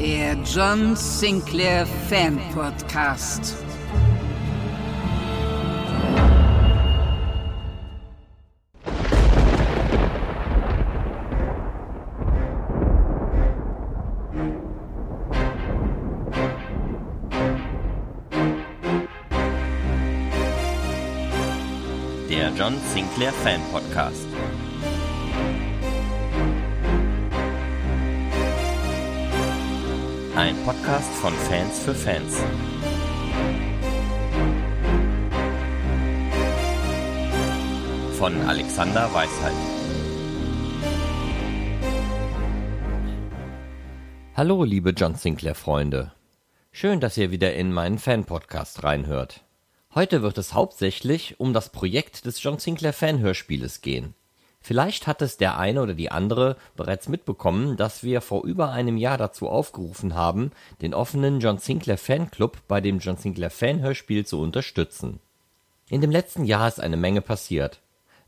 Der John Sinclair Fan Podcast. Der John Sinclair Fan Podcast. Ein Podcast von Fans für Fans. Von Alexander Weisheit. Hallo, liebe John Sinclair Freunde. Schön, dass ihr wieder in meinen Fan-Podcast reinhört. Heute wird es hauptsächlich um das Projekt des John Sinclair Fanhörspieles gehen. Vielleicht hat es der eine oder die andere bereits mitbekommen, dass wir vor über einem Jahr dazu aufgerufen haben, den offenen John Sinclair Fanclub bei dem John Sinclair Fanhörspiel zu unterstützen. In dem letzten Jahr ist eine Menge passiert.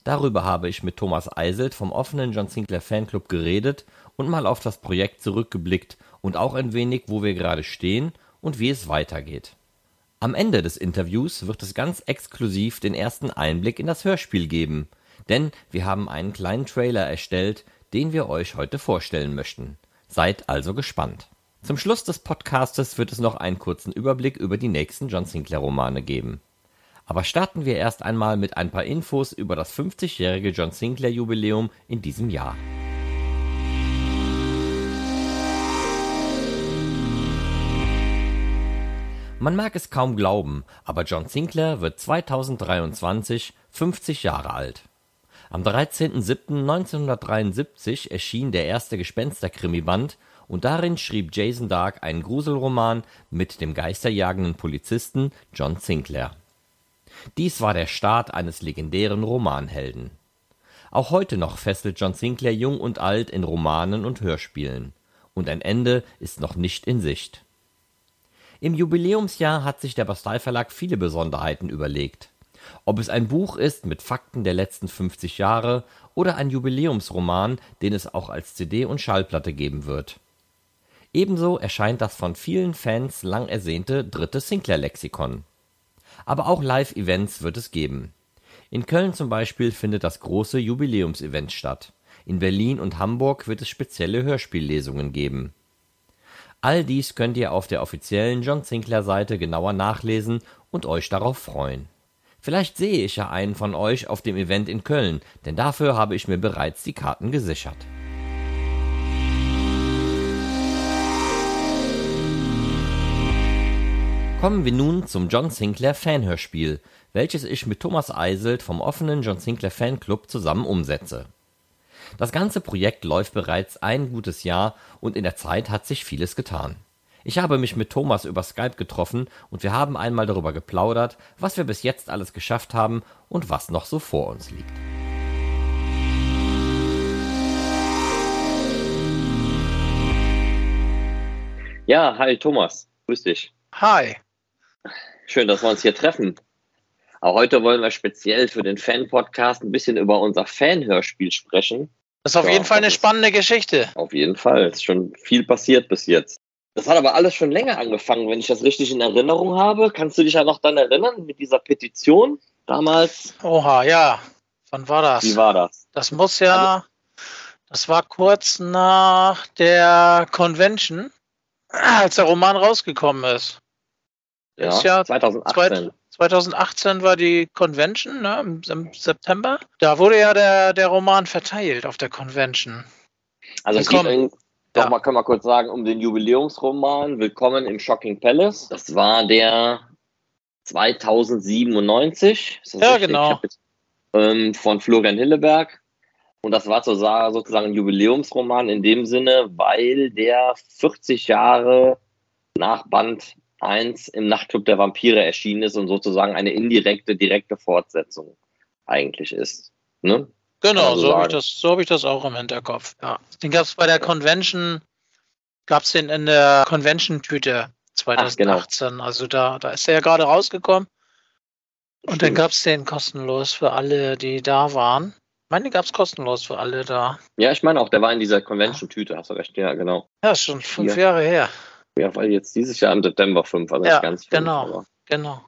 Darüber habe ich mit Thomas Eiselt vom offenen John Sinclair Fanclub geredet und mal auf das Projekt zurückgeblickt und auch ein wenig, wo wir gerade stehen und wie es weitergeht. Am Ende des Interviews wird es ganz exklusiv den ersten Einblick in das Hörspiel geben, denn wir haben einen kleinen Trailer erstellt, den wir euch heute vorstellen möchten. Seid also gespannt. Zum Schluss des Podcastes wird es noch einen kurzen Überblick über die nächsten John Sinclair Romane geben. Aber starten wir erst einmal mit ein paar Infos über das 50-jährige John Sinclair Jubiläum in diesem Jahr. Man mag es kaum glauben, aber John Sinclair wird 2023 50 Jahre alt. Am 13.07.1973 erschien der erste Gespenster-Krimi-Band und darin schrieb Jason Dark einen Gruselroman mit dem geisterjagenden Polizisten John Sinclair. Dies war der Start eines legendären Romanhelden. Auch heute noch fesselt John Sinclair jung und alt in Romanen und Hörspielen. Und ein Ende ist noch nicht in Sicht. Im Jubiläumsjahr hat sich der Bastei Verlag viele Besonderheiten überlegt. Ob es ein Buch ist mit Fakten der letzten 50 Jahre oder ein Jubiläumsroman, den es auch als CD und Schallplatte geben wird. Ebenso erscheint das von vielen Fans lang ersehnte dritte Sinclair-Lexikon. Aber auch Live-Events wird es geben. In Köln zum Beispiel findet das große Jubiläumsevent statt. In Berlin und Hamburg wird es spezielle Hörspiellesungen geben. All dies könnt ihr auf der offiziellen John Sinclair Seite genauer nachlesen und euch darauf freuen. Vielleicht sehe ich ja einen von euch auf dem Event in Köln, denn dafür habe ich mir bereits die Karten gesichert. Kommen wir nun zum John Sinclair Fanhörspiel, welches ich mit Thomas Eiselt vom offenen John Sinclair Fanclub zusammen umsetze. Das ganze Projekt läuft bereits ein gutes Jahr und in der Zeit hat sich vieles getan. Ich habe mich mit Thomas über Skype getroffen und wir haben einmal darüber geplaudert, was wir bis jetzt alles geschafft haben und was noch so vor uns liegt. Ja, hi Thomas, grüß dich. Hi. Schön, dass wir uns hier treffen. Aber heute wollen wir speziell für den Fan-Podcast ein bisschen über unser Fanhörspiel sprechen. Das ist auf Ja, jeden Fall eine spannende Geschichte. Auf jeden Fall, es ist schon viel passiert bis jetzt. Das hat aber alles schon länger angefangen, wenn ich das richtig in Erinnerung habe. Kannst du dich ja noch dann erinnern mit dieser Petition damals? Oha, ja. Wann war das? Wie war das? Das muss ja, das war kurz nach der Convention, als der Roman rausgekommen ist. Ja, Ist ja 2018. 2018 war die Convention, ne, im September. Da wurde ja der, der Roman verteilt auf der Convention. Also es in, doch Ja. mal können wir kurz sagen um den Jubiläumsroman Willkommen im Shocking Palace. Das war der 2097. Ist das Ja, richtig? genau. Jetzt, Ähm, von Florian Hilleberg. Und das war sozusagen ein Jubiläumsroman in dem Sinne, weil der 40 Jahre nach Band 1 im Nachtclub der Vampire erschienen ist und sozusagen eine indirekte, direkte Fortsetzung eigentlich ist. Ne? Genau, so habe ich, das, so hab ich das auch im Hinterkopf. Ja. Den gab es bei der Convention, gab es den in der Convention-Tüte 2018. Genau. Also da, da ist er ja gerade rausgekommen. Und Stimmt. dann gab es den kostenlos für alle, die da waren. Ich meine, den gab es kostenlos für alle da. Ja, ich meine auch, der war in dieser Convention-Tüte, hast du recht, ja, genau. Ja, ist schon fünf Hier. Jahre her. Ja, weil jetzt dieses Jahr im September 5, also ja, ganz fünf, genau, aber. genau.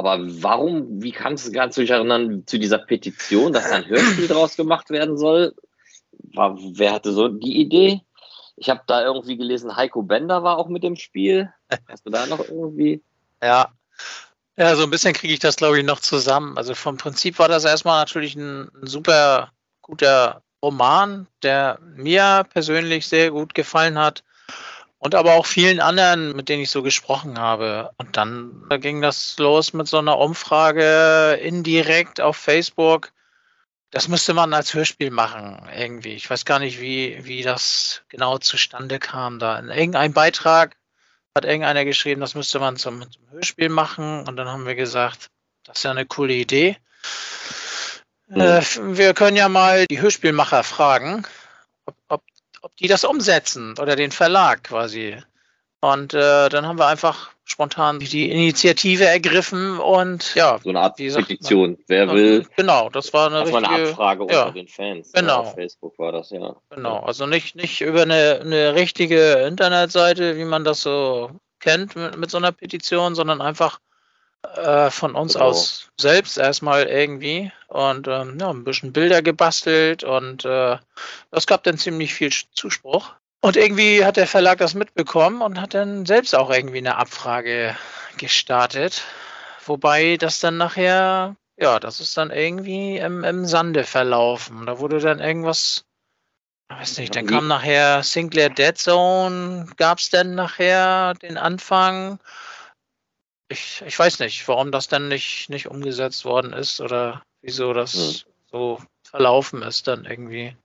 Aber warum, wie kannst du, kannst du dich erinnern zu dieser Petition, dass ein Hörspiel draus gemacht werden soll? War, wer hatte so die Idee? Ich habe da irgendwie gelesen, Heiko Bender war auch mit dem Spiel. Hast du da noch irgendwie? Ja. Ja, so ein bisschen kriege ich das, glaube ich, noch zusammen. Also vom Prinzip war das erstmal natürlich ein, ein super guter Roman, der mir persönlich sehr gut gefallen hat und aber auch vielen anderen, mit denen ich so gesprochen habe. Und dann da ging das los mit so einer Umfrage indirekt auf Facebook. Das müsste man als Hörspiel machen, irgendwie. Ich weiß gar nicht, wie, wie das genau zustande kam. Da in irgendeinem Beitrag hat irgendeiner geschrieben, das müsste man zum, zum Hörspiel machen. Und dann haben wir gesagt, das ist ja eine coole Idee. Mhm. Äh, wir können ja mal die Hörspielmacher fragen, ob die das umsetzen oder den Verlag quasi. Und äh, dann haben wir einfach spontan die Initiative ergriffen und ja. So eine Art Petition. Wer will. Genau, das war eine, das richtige, war eine Abfrage ja, unter den Fans. Genau. Auf Facebook war das, ja. Genau, also nicht, nicht über eine, eine richtige Internetseite, wie man das so kennt mit, mit so einer Petition, sondern einfach äh, von uns genau. aus selbst erstmal irgendwie und ähm, ja, ein bisschen Bilder gebastelt und äh, das gab dann ziemlich viel Zuspruch. Und irgendwie hat der Verlag das mitbekommen und hat dann selbst auch irgendwie eine Abfrage gestartet. Wobei das dann nachher, ja, das ist dann irgendwie im, im Sande verlaufen. Da wurde dann irgendwas, ich weiß nicht, dann kam nachher Sinclair Dead Zone, gab es dann nachher den Anfang ich, ich weiß nicht, warum das dann nicht, nicht umgesetzt worden ist oder wieso das hm. so verlaufen ist dann irgendwie.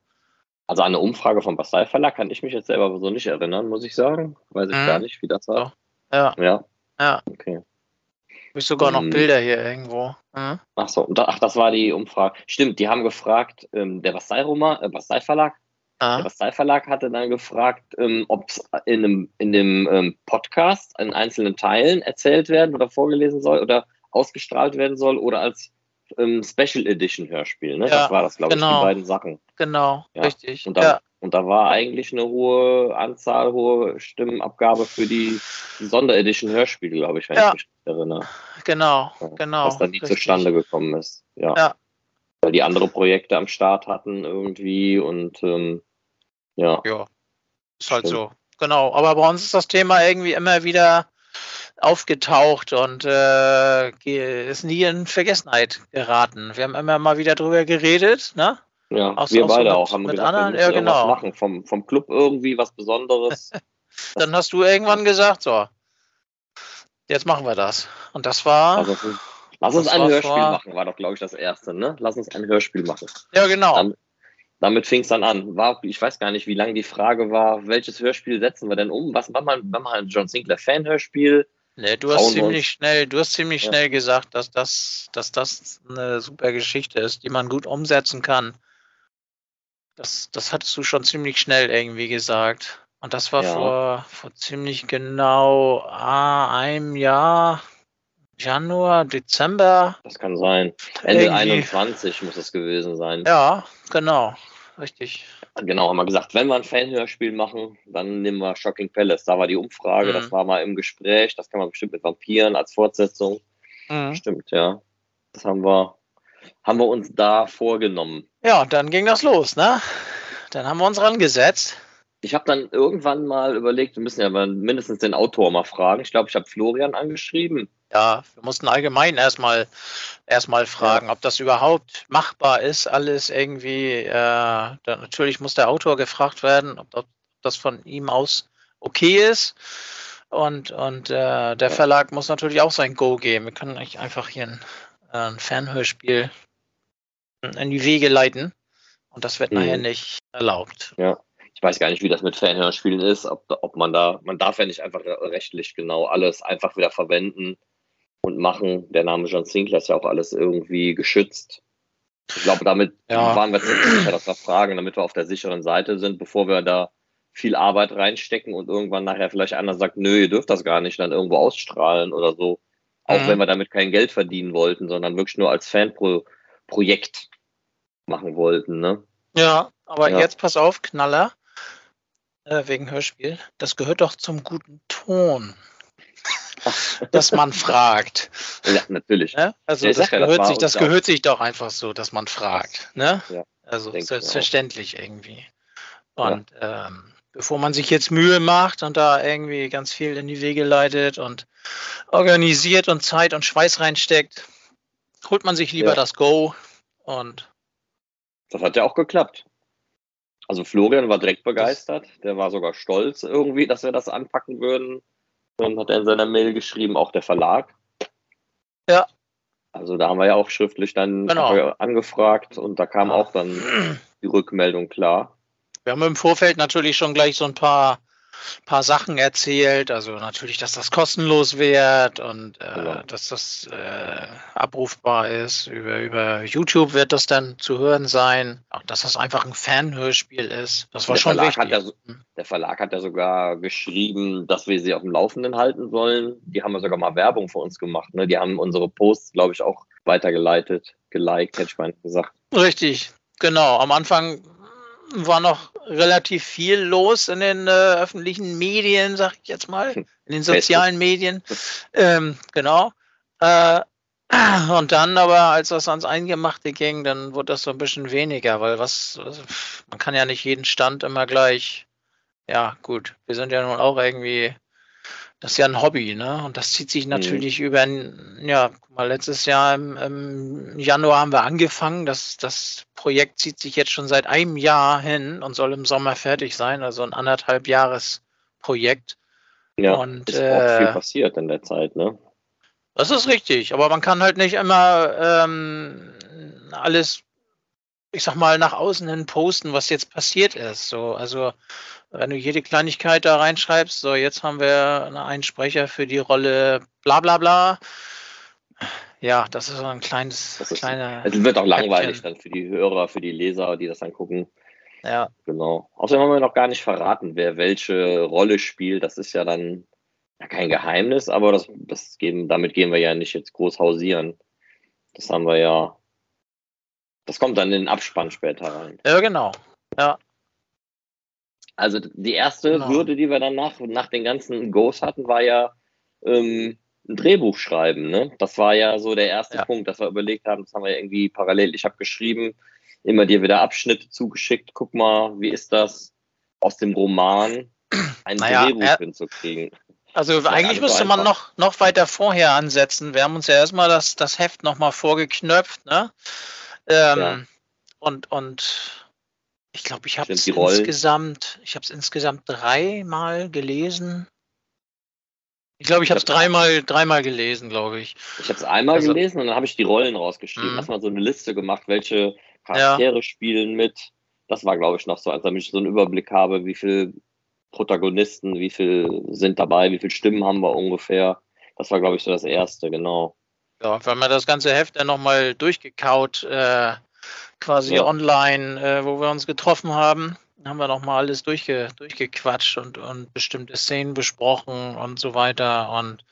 Also an eine Umfrage vom Bastei Verlag kann ich mich jetzt selber so nicht erinnern, muss ich sagen. Weiß ich hm. gar nicht, wie das war. Ja. Ja. Ja. Okay. Habe ich sogar noch hm. Bilder hier irgendwo. Hm? Ach so, ach, das war die Umfrage. Stimmt, die haben gefragt, ähm, der Bastei-Roman, äh, Bastei Verlag Ah. Der Bastei-Verlag hatte dann gefragt, ähm, ob es in, in dem ähm, Podcast in einzelnen Teilen erzählt werden oder vorgelesen soll oder ausgestrahlt werden soll oder als ähm, Special Edition Hörspiel. Ne? Ja, das war das, glaube genau. ich, die genau. beiden Sachen. Genau, ja. richtig. Und da, ja. und da war eigentlich eine hohe Anzahl, hohe Stimmenabgabe für die, die Sonderedition Hörspiel, glaube ich, wenn ich mich erinnere. Genau, genau. Was dann nie richtig. zustande gekommen ist. Ja. ja. Weil die andere Projekte am Start hatten irgendwie und ähm, ja. Ja, ist halt Stimmt. so. Genau. Aber bei uns ist das Thema irgendwie immer wieder aufgetaucht und äh, ist nie in Vergessenheit geraten. Wir haben immer mal wieder drüber geredet, ne? Ja, aus, wir beide mit, auch haben mit gesagt, anderen, wir ja, genau. machen vom, vom Club irgendwie was Besonderes. Dann hast du irgendwann gesagt, so, jetzt machen wir das. Und das war. Also, lass uns ein Hörspiel vor... machen, war doch, glaube ich, das erste, ne? Lass uns ein Hörspiel machen. Ja, genau. Dann, damit fing es dann an. War, ich weiß gar nicht, wie lange die Frage war, welches Hörspiel setzen wir denn um? Was war mal, war mal ein John Sinclair Fan-Hörspiel? Nee, du hast ziemlich schnell, du hast ziemlich ja. schnell gesagt, dass das, dass das eine super Geschichte ist, die man gut umsetzen kann. Das, das hattest du schon ziemlich schnell irgendwie gesagt. Und das war ja. vor, vor ziemlich genau ah, einem Jahr, Januar, Dezember. Das kann sein. Ende Irgendwie. 21 muss es gewesen sein. Ja, genau. Richtig. Genau, haben wir gesagt, wenn wir ein Fanhörspiel machen, dann nehmen wir Shocking Palace. Da war die Umfrage, mhm. das war mal im Gespräch, das kann man bestimmt mit Vampiren als Fortsetzung. Mhm. Stimmt, ja. Das haben wir, haben wir uns da vorgenommen. Ja, dann ging das los, ne? Dann haben wir uns rangesetzt. Ich habe dann irgendwann mal überlegt, wir müssen ja mindestens den Autor mal fragen. Ich glaube, ich habe Florian angeschrieben. Ja, wir mussten allgemein erstmal erstmal fragen, ja. ob das überhaupt machbar ist, alles irgendwie. Äh, da, natürlich muss der Autor gefragt werden, ob, ob, das von ihm aus okay ist. Und, und äh, der Verlag muss natürlich auch sein Go geben. Wir können nicht einfach hier ein, ein Fernhörspiel in die Wege leiten. Und das wird mhm. nachher nicht erlaubt. Ja. Ich weiß gar nicht, wie das mit Fanhörspielen ist, ob, ob man da, man darf ja nicht einfach rechtlich genau alles einfach wieder verwenden und machen. Der Name John Sinclair ist ja auch alles irgendwie geschützt. Ich glaube, damit ja. waren wir ziemlich sicher, dass wir fragen, damit wir auf der sicheren Seite sind, bevor wir da viel Arbeit reinstecken und irgendwann nachher vielleicht einer sagt, nö, ihr dürft das gar nicht dann irgendwo ausstrahlen oder so. Auch mhm. wenn wir damit kein Geld verdienen wollten, sondern wirklich nur als Fanprojekt machen wollten, ne? Ja, aber ja. jetzt pass auf, Knaller, äh, wegen Hörspiel. Das gehört doch zum guten Ton dass man fragt. Ja, natürlich. Ne? Also das, ja, gehört, das, sich, das gehört sich doch einfach so, dass man fragt. Ne? Ja, also selbstverständlich irgendwie. Und ja. ähm, bevor man sich jetzt Mühe macht und da irgendwie ganz viel in die Wege leitet und organisiert und Zeit und Schweiß reinsteckt, holt man sich lieber das Go und das hat ja auch geklappt. Also Florian war direkt begeistert, der war sogar stolz irgendwie, dass wir das anpacken würden. Dann hat er in seiner Mail geschrieben, auch der Verlag. Ja. Also da haben wir ja auch schriftlich dann genau. angefragt und da kam auch dann die Rückmeldung klar. Wir haben im Vorfeld natürlich schon gleich so ein paar paar Sachen erzählt. Also natürlich, dass das kostenlos wird und äh, genau. dass das äh, abrufbar ist. Über, über YouTube wird das dann zu hören sein. Auch dass das einfach ein Fanhörspiel ist. Das war der schon Verlag wichtig. Ja, hm. der Verlag hat ja sogar geschrieben, dass wir sie auf dem Laufenden halten sollen. Die haben ja sogar mal Werbung für uns gemacht. Ne? Die haben unsere Posts, glaube ich, auch weitergeleitet, geliked, hätte ich mal gesagt. Richtig, genau. Am Anfang war noch relativ viel los in den äh, öffentlichen Medien, sag ich jetzt mal, in den sozialen Medien. Ähm, genau. Äh, und dann aber, als das ans Eingemachte ging, dann wurde das so ein bisschen weniger, weil was, also, man kann ja nicht jeden Stand immer gleich, ja gut, wir sind ja nun auch irgendwie das ist ja ein Hobby, ne? Und das zieht sich mhm. natürlich mhm. über, ja, guck mal, letztes Jahr im, im, Januar haben wir angefangen. Das, das Projekt zieht sich jetzt schon seit einem Jahr hin und soll im Sommer fertig sein, also ein anderthalb Jahres Projekt. Ja, und, ist äh, auch viel passiert in der Zeit, ne? Das ist richtig, aber man kann halt nicht immer ähm, alles, ich sag mal, nach außen hin posten, was jetzt passiert ist. So, also wenn du jede Kleinigkeit da reinschreibst, so jetzt haben wir einen Sprecher für die Rolle bla bla bla. Ja, das ist so ein kleines, das ist, kleiner. Es wird auch langweilig dann für die Hörer, für die Leser, die das dann gucken. Ja. Genau. Außerdem haben wir noch gar nicht verraten, wer welche Rolle spielt. Das ist ja dann ja, kein Geheimnis, aber das, das geben, damit gehen wir ja nicht jetzt groß hausieren. Das haben wir ja. Das kommt dann in den Abspann später rein. Ja, genau. Ja. Also die erste genau. Hürde, die wir dann nach, nach den ganzen Goes hatten, war ja ähm, ein Drehbuch schreiben. Ne? Das war ja so der erste ja. Punkt, dass wir überlegt haben, das haben wir irgendwie parallel. Ich habe geschrieben, immer dir wieder Abschnitte zugeschickt. Guck mal, wie ist das aus dem Roman ein naja, Drehbuch er, hinzukriegen? Also eigentlich müsste man noch, noch weiter vorher ansetzen. Wir haben uns ja erstmal das, das Heft nochmal vorgeknöpft. Ne? Ähm, ja. Und, und ich glaube, ich habe es insgesamt, ich habe es insgesamt dreimal gelesen. Ich glaube, ich habe es dreimal, dreimal gelesen, glaube ich. Ich habe es einmal also, gelesen und dann habe ich die Rollen rausgeschrieben. Mhm. Erstmal so eine Liste gemacht, welche Charaktere ja. spielen mit. Das war, glaube ich, noch so, damit ich so einen Überblick habe, wie viele Protagonisten, wie viele sind dabei, wie viele Stimmen haben wir ungefähr. Das war, glaube ich, so das Erste, genau. Ja, wenn man das ganze Heft dann nochmal durchgekaut äh, quasi ja. online, äh, wo wir uns getroffen haben. Haben wir nochmal alles durchge durchgequatscht und, und bestimmte Szenen besprochen und so weiter. Und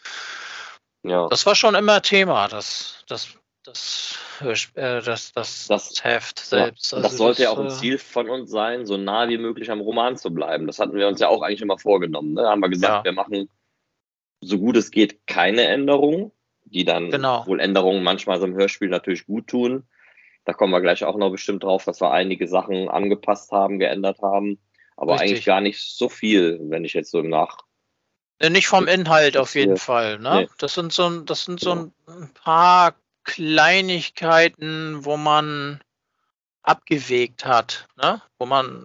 ja. das war schon immer Thema, das, das, das, äh, das, das, das Heft selbst. Ja, also das sollte ja auch ein äh, Ziel von uns sein, so nah wie möglich am Roman zu bleiben. Das hatten wir uns ja auch eigentlich immer vorgenommen. Ne? Haben wir gesagt, wir machen so gut es geht keine Änderungen, die dann genau. wohl Änderungen manchmal so im Hörspiel natürlich gut tun. Da kommen wir gleich auch noch bestimmt drauf, dass wir einige Sachen angepasst haben, geändert haben. Aber Richtig. eigentlich gar nicht so viel, wenn ich jetzt so im Nach. Äh, nicht vom Inhalt auf jeden Fall. Ne? Nee. Das sind so, das sind so ein paar Kleinigkeiten, wo man abgewegt hat, ne? wo man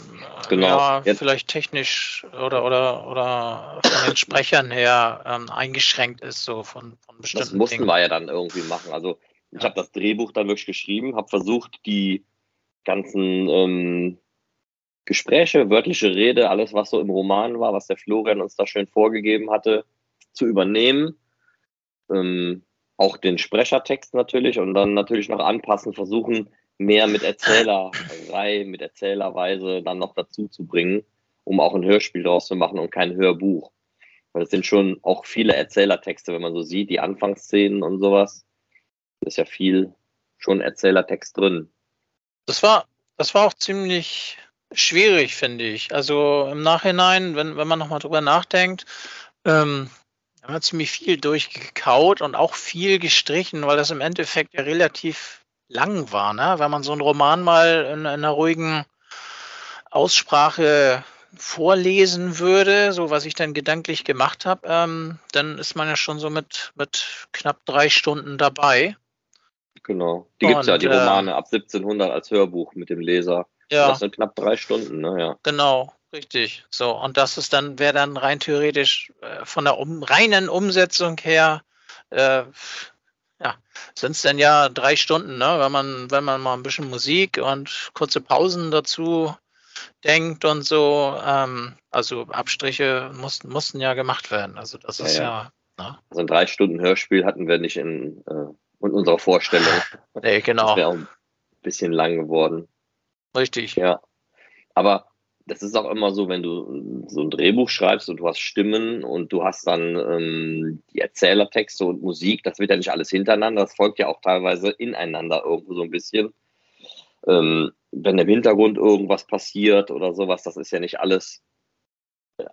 genau. ja, vielleicht technisch oder oder oder von den Sprechern her ähm, eingeschränkt ist, so von, von bestimmten Das mussten Dingen. wir ja dann irgendwie machen. Also ich ja. habe das Drehbuch dann wirklich geschrieben, habe versucht, die ganzen ähm, Gespräche, wörtliche Rede, alles, was so im Roman war, was der Florian uns da schön vorgegeben hatte, zu übernehmen. Ähm, auch den Sprechertext natürlich und dann natürlich noch anpassen, versuchen, mehr mit Erzählerei, mit Erzählerweise dann noch dazu zu bringen, um auch ein Hörspiel draus zu machen und kein Hörbuch. Weil es sind schon auch viele Erzählertexte, wenn man so sieht, die Anfangsszenen und sowas. Ist ja viel schon Erzählertext drin. Das war, das war auch ziemlich schwierig, finde ich. Also im Nachhinein, wenn, wenn man nochmal drüber nachdenkt, ähm, haben wir ziemlich viel durchgekaut und auch viel gestrichen, weil das im Endeffekt ja relativ lang war, ne? Wenn man so einen Roman mal in, in einer ruhigen Aussprache vorlesen würde, so was ich dann gedanklich gemacht habe, ähm, dann ist man ja schon so mit, mit knapp drei Stunden dabei. Genau. Die gibt es ja, die äh, Romane ab 1700 als Hörbuch mit dem Leser. Ja. Das sind knapp drei Stunden, ne? Ja. Genau, richtig. So, und das ist dann, wäre dann rein theoretisch äh, von der um, reinen Umsetzung her, äh, ja, sind es dann ja drei Stunden, ne? Wenn man, wenn man mal ein bisschen Musik und kurze Pausen dazu denkt und so. Ähm, also Abstriche mussten, mussten ja gemacht werden. Also das ja, ist ja. ja ne? Also ein drei Stunden Hörspiel hatten wir nicht in, äh, in unserer Vorstellung. Nee, genau. Das wäre auch ein bisschen lang geworden. Richtig. Ja. Aber das ist auch immer so, wenn du so ein Drehbuch schreibst und du hast Stimmen und du hast dann ähm, die Erzählertexte und Musik, das wird ja nicht alles hintereinander, das folgt ja auch teilweise ineinander irgendwo so ein bisschen. Ähm, wenn im Hintergrund irgendwas passiert oder sowas, das ist ja nicht alles,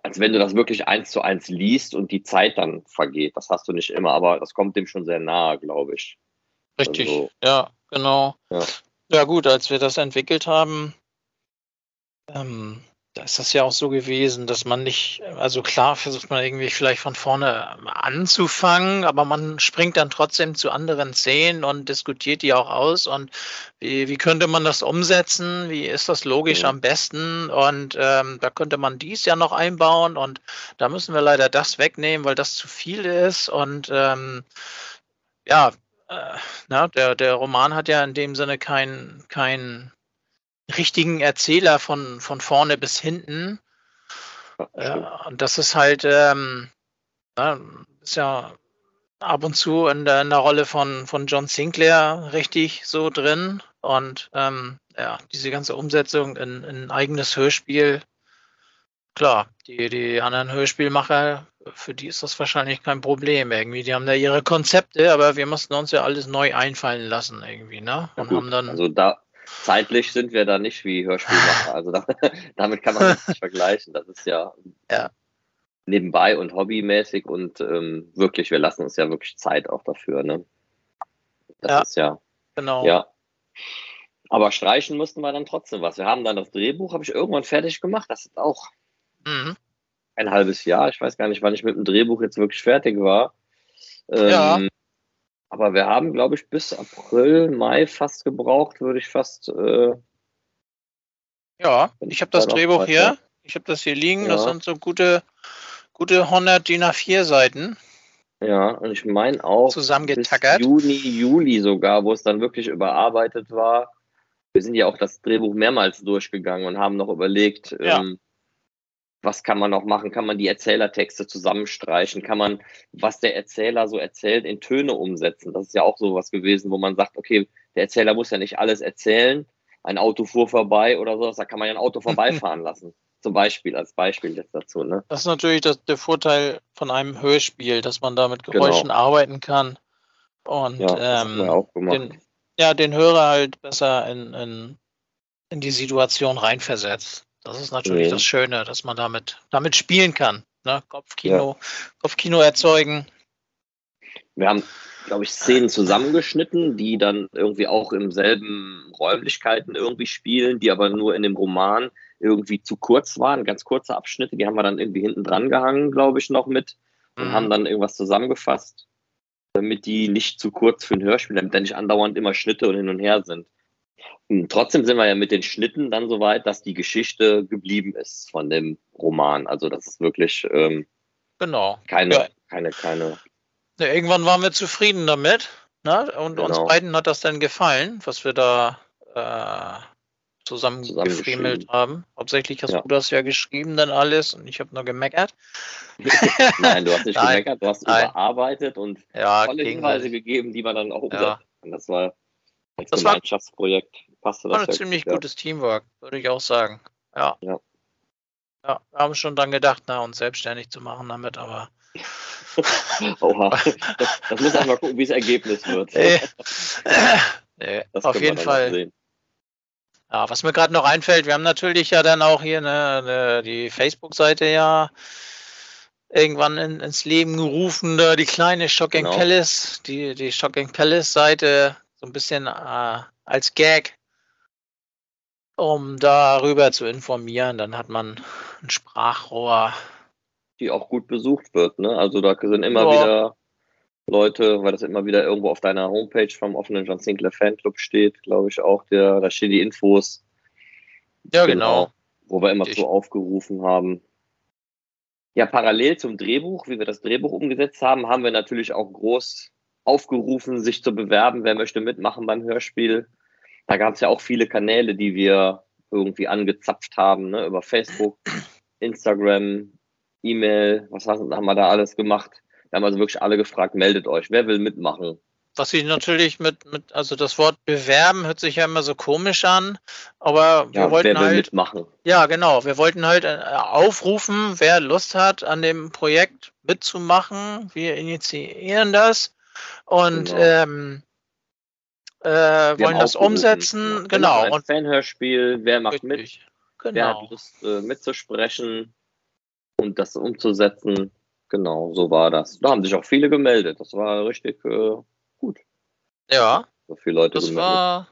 als wenn du das wirklich eins zu eins liest und die Zeit dann vergeht. Das hast du nicht immer, aber das kommt dem schon sehr nahe, glaube ich. Richtig, also, ja, genau. Ja. ja. gut, als wir das entwickelt haben, ähm, da ist das ja auch so gewesen, dass man nicht, also klar versucht man irgendwie vielleicht von vorne anzufangen, aber man springt dann trotzdem zu anderen Szenen und diskutiert die auch aus. Und wie, wie könnte man das umsetzen, wie ist das logisch ja. am besten? Und ähm, da könnte man dies ja noch einbauen. Und da müssen wir leider das wegnehmen, weil das zu viel ist. Und ähm, ja, äh, na, der, der Roman hat ja in dem Sinne kein, kein richtigen Erzähler von, von vorne bis hinten. Ja, und das ist halt, ähm, ja, ist ja ab und zu in der, in der Rolle von, von John Sinclair richtig so drin. Und ähm, ja, diese ganze Umsetzung in, in ein eigenes Hörspiel, klar, die, die anderen Hörspielmacher, für die ist das wahrscheinlich kein Problem irgendwie. Die haben da ihre Konzepte, aber wir mussten uns ja alles neu einfallen lassen irgendwie, ne? Und ja, haben dann. Also da, zeitlich sind wir da nicht wie Hörspielmacher. Also da, damit kann man das nicht vergleichen. Das ist ja, ja. nebenbei und hobbymäßig und ähm, wirklich, wir lassen uns ja wirklich Zeit auch dafür. Ne? Das ja, ist ja. Genau. Ja. Aber streichen mussten wir dann trotzdem was. Wir haben dann das Drehbuch, habe ich irgendwann fertig gemacht. Das ist auch mhm. ein halbes Jahr. Ich weiß gar nicht, wann ich mit dem Drehbuch jetzt wirklich fertig war. Ähm, ja. Aber wir haben, glaube ich, bis April, Mai fast gebraucht, würde ich fast. Äh, ja, ich habe das Drehbuch hier. Ich habe das hier liegen. Ja. Das sind so gute, gute 100 DIN A4 Seiten. Ja, und ich meine auch zusammengetackert. Bis Juni, Juli sogar, wo es dann wirklich überarbeitet war. Wir sind ja auch das Drehbuch mehrmals durchgegangen und haben noch überlegt, ja. ähm, was kann man noch machen? Kann man die Erzählertexte zusammenstreichen? Kann man, was der Erzähler so erzählt, in Töne umsetzen? Das ist ja auch so was gewesen, wo man sagt, okay, der Erzähler muss ja nicht alles erzählen. Ein Auto fuhr vorbei oder sowas, da kann man ja ein Auto vorbeifahren lassen. Zum Beispiel, als Beispiel jetzt dazu. Ne? Das ist natürlich das, der Vorteil von einem Hörspiel, dass man da mit Geräuschen genau. arbeiten kann und ja, ähm, den, ja, den Hörer halt besser in, in, in die Situation reinversetzt. Das ist natürlich mhm. das Schöne, dass man damit, damit spielen kann. Ne? Kopfkino, ja. Kopfkino erzeugen. Wir haben, glaube ich, Szenen zusammengeschnitten, die dann irgendwie auch im selben Räumlichkeiten irgendwie spielen, die aber nur in dem Roman irgendwie zu kurz waren, ganz kurze Abschnitte, die haben wir dann irgendwie hinten dran gehangen, glaube ich, noch mit und mhm. haben dann irgendwas zusammengefasst, damit die nicht zu kurz für ein Hörspiel, damit da nicht andauernd immer Schnitte und hin und her sind. Hm, trotzdem sind wir ja mit den Schnitten dann so weit, dass die Geschichte geblieben ist von dem Roman. Also das ist wirklich ähm, genau. keine, ja. keine, keine. Ja, irgendwann waren wir zufrieden damit. Ne? Und genau. uns beiden hat das dann gefallen, was wir da äh, zusammengefriemelt haben. Hauptsächlich hast ja. du das ja geschrieben dann alles und ich habe nur gemeckert. Nein, du hast nicht Nein. gemeckert, du hast Nein. überarbeitet und ja, tolle Hinweise gegeben, die man dann auch umsetzen kann. Das war als das Gemeinschaftsprojekt. Passte das war ein ziemlich gut, gutes Teamwork, würde ich auch sagen. Ja. ja. Ja, wir haben schon dann gedacht, na, uns selbstständig zu machen damit, aber. Oha, das, das muss einfach gucken, wie das Ergebnis wird. Nee. nee, auf jeden Fall. Ja, was mir gerade noch einfällt, wir haben natürlich ja dann auch hier eine, eine, die Facebook-Seite ja irgendwann in, ins Leben gerufen, die kleine Shocking genau. Palace, die, die Shocking Palace-Seite, ein bisschen äh, als Gag, um darüber zu informieren. Dann hat man ein Sprachrohr. Die auch gut besucht wird, ne? Also da sind immer ja. wieder Leute, weil das immer wieder irgendwo auf deiner Homepage vom offenen John Sinclair Fanclub steht, glaube ich auch. Der, da stehen die Infos. Ja, genau. genau wo wir immer ich. so aufgerufen haben. Ja, parallel zum Drehbuch, wie wir das Drehbuch umgesetzt haben, haben wir natürlich auch groß aufgerufen, sich zu bewerben, wer möchte mitmachen beim Hörspiel. Da gab es ja auch viele Kanäle, die wir irgendwie angezapft haben, ne? über Facebook, Instagram, E-Mail, was haben wir da alles gemacht? Wir haben also wirklich alle gefragt, meldet euch, wer will mitmachen? Was ich natürlich mit, mit, also das Wort bewerben hört sich ja immer so komisch an, aber wir ja, wollten wer will halt. Mitmachen. Ja, genau. Wir wollten halt äh, aufrufen, wer Lust hat, an dem Projekt mitzumachen. Wir initiieren das und genau. ähm, äh, wollen das umsetzen. Genau. Ein und Fanhörspiel, wer macht richtig. mit? Genau. Wer hat Lust äh, mitzusprechen und das umzusetzen? Genau, so war das. Da haben sich auch viele gemeldet. Das war richtig äh, gut. Ja. So viele Leute das gemeldet. war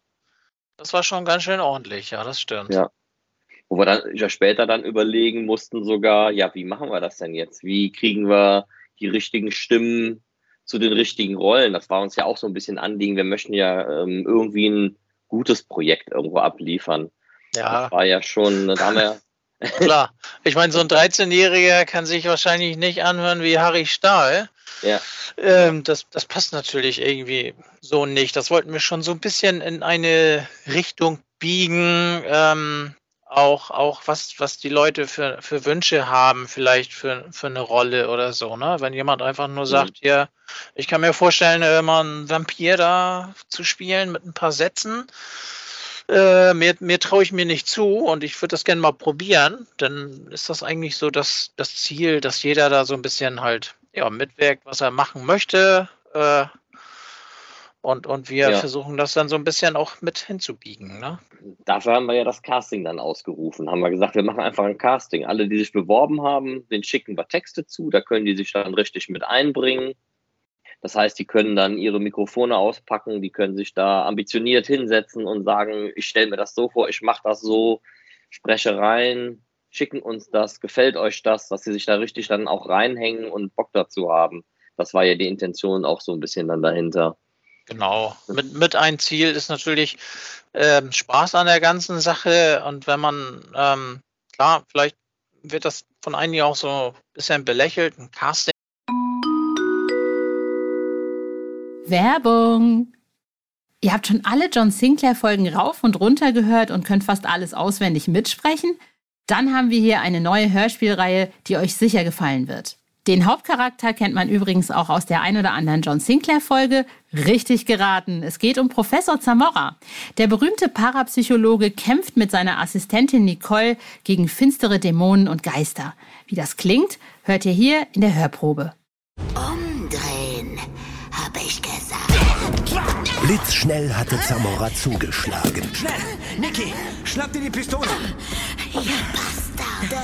das war schon ganz schön ordentlich, ja, das stimmt. Ja. Wo wir dann ja später dann überlegen mussten sogar, ja, wie machen wir das denn jetzt? Wie kriegen wir die richtigen Stimmen zu den richtigen Rollen? Das war uns ja auch so ein bisschen Anliegen. Wir möchten ja ähm, irgendwie ein gutes Projekt irgendwo abliefern. Ja. Das war ja schon, da haben wir Klar. Ich meine, so ein 13-Jähriger kann sich wahrscheinlich nicht anhören wie Harry Stahl. Ja. Ähm, das, das passt natürlich irgendwie so nicht. Das wollten wir schon so ein bisschen in eine Richtung biegen. Ähm, auch, auch was, was die Leute für, für Wünsche haben, vielleicht für, für eine Rolle oder so, ne? Wenn jemand einfach nur sagt, mhm. ja, ich kann mir vorstellen, immer einen Vampir da zu spielen mit ein paar Sätzen äh, mehr, mehr traue ich mir nicht zu und ich würde das gerne mal probieren, dann ist das eigentlich so das, das Ziel, dass jeder da so ein bisschen halt ja, mitwirkt, was er machen möchte. Äh, und, und wir ja. versuchen das dann so ein bisschen auch mit hinzubiegen. Ne? Dafür haben wir ja das Casting dann ausgerufen. Haben wir gesagt, wir machen einfach ein Casting. Alle, die sich beworben haben, den schicken wir Texte zu. Da können die sich dann richtig mit einbringen. Das heißt, die können dann ihre Mikrofone auspacken, die können sich da ambitioniert hinsetzen und sagen, ich stelle mir das so vor, ich mache das so, spreche rein, schicken uns das, gefällt euch das, dass sie sich da richtig dann auch reinhängen und Bock dazu haben. Das war ja die Intention auch so ein bisschen dann dahinter. Genau. Mit, mit ein Ziel ist natürlich ähm, Spaß an der ganzen Sache und wenn man, ähm, klar, vielleicht wird das von einigen auch so ein bisschen belächelt, ein Casting Werbung. Ihr habt schon alle John Sinclair-Folgen rauf und runter gehört und könnt fast alles auswendig mitsprechen? Dann haben wir hier eine neue Hörspielreihe, die euch sicher gefallen wird. Den Hauptcharakter kennt man übrigens auch aus der ein oder anderen John Sinclair-Folge. Richtig geraten. Es geht um Professor Zamora. Der berühmte Parapsychologe kämpft mit seiner Assistentin Nicole gegen finstere Dämonen und Geister. Wie das klingt, hört ihr hier in der Hörprobe. Umdrehen habe ich gesagt. Blitzschnell hatte Zamora zugeschlagen. Schnell! Niki, schnapp dir die Pistole! Ihr Bastarde!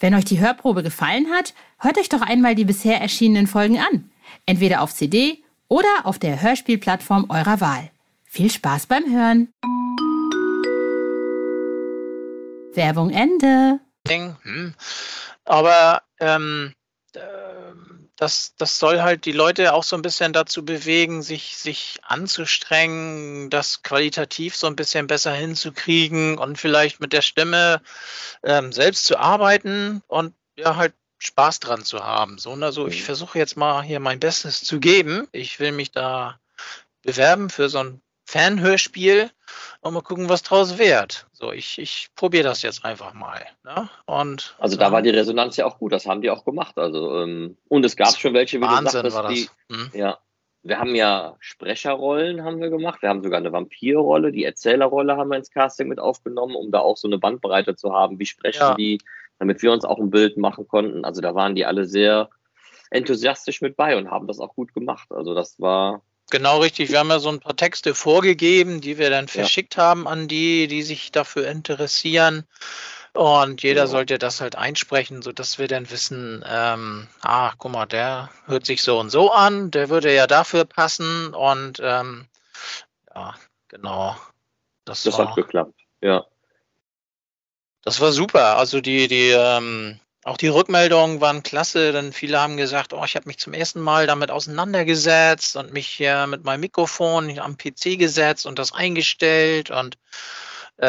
Wenn euch die Hörprobe gefallen hat, hört euch doch einmal die bisher erschienenen Folgen an. Entweder auf CD oder auf der Hörspielplattform eurer Wahl. Viel Spaß beim Hören. Werbung Ende. Hm. Aber ähm, ähm, das, das soll halt die Leute auch so ein bisschen dazu bewegen, sich, sich anzustrengen, das qualitativ so ein bisschen besser hinzukriegen und vielleicht mit der Stimme ähm, selbst zu arbeiten und ja halt Spaß dran zu haben. So, also ich mhm. versuche jetzt mal hier mein Bestes zu geben. Ich will mich da bewerben für so ein Fanhörspiel und mal gucken, was draus wird. So, ich, ich probiere das jetzt einfach mal. Ne? Und, also da war die Resonanz ja auch gut, das haben die auch gemacht. Also, ähm, und es gab schon welche, wie Wahnsinn du sagtest, die, hm. ja, wir haben ja Sprecherrollen haben wir gemacht. Wir haben sogar eine Vampirrolle, die Erzählerrolle haben wir ins Casting mit aufgenommen, um da auch so eine Bandbreite zu haben. Wie sprechen ja. die, damit wir uns auch ein Bild machen konnten. Also da waren die alle sehr enthusiastisch mit bei und haben das auch gut gemacht. Also das war Genau richtig. Wir haben ja so ein paar Texte vorgegeben, die wir dann verschickt ja. haben an die, die sich dafür interessieren. Und jeder genau. sollte das halt einsprechen, sodass wir dann wissen, ähm, ah, guck mal, der hört sich so und so an, der würde ja dafür passen. Und ähm, ja, genau. Das, das war, hat geklappt, ja. Das war super. Also die, die, ähm, auch die Rückmeldungen waren klasse, denn viele haben gesagt, oh, ich habe mich zum ersten Mal damit auseinandergesetzt und mich hier mit meinem Mikrofon am PC gesetzt und das eingestellt und äh,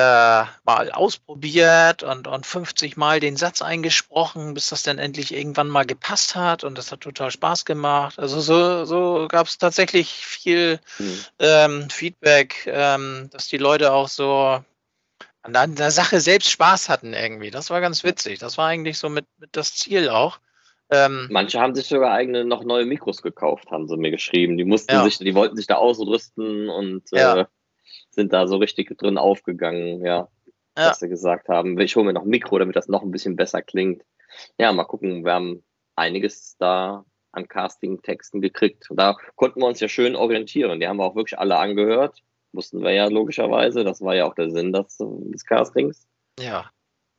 mal ausprobiert und, und 50 Mal den Satz eingesprochen, bis das dann endlich irgendwann mal gepasst hat und das hat total Spaß gemacht. Also so, so gab es tatsächlich viel mhm. ähm, Feedback, ähm, dass die Leute auch so an der Sache selbst Spaß hatten irgendwie. Das war ganz witzig. Das war eigentlich so mit, mit das Ziel auch. Ähm, Manche haben sich sogar eigene noch neue Mikros gekauft, haben sie mir geschrieben. Die mussten ja. sich, die wollten sich da ausrüsten und ja. äh, sind da so richtig drin aufgegangen, ja. ja. Dass sie gesagt haben, ich hole mir noch ein Mikro, damit das noch ein bisschen besser klingt. Ja, mal gucken, wir haben einiges da an Casting-Texten gekriegt. Da konnten wir uns ja schön orientieren. Die haben wir auch wirklich alle angehört. Mussten wir ja logischerweise. Das war ja auch der Sinn des, des Castings. Ja.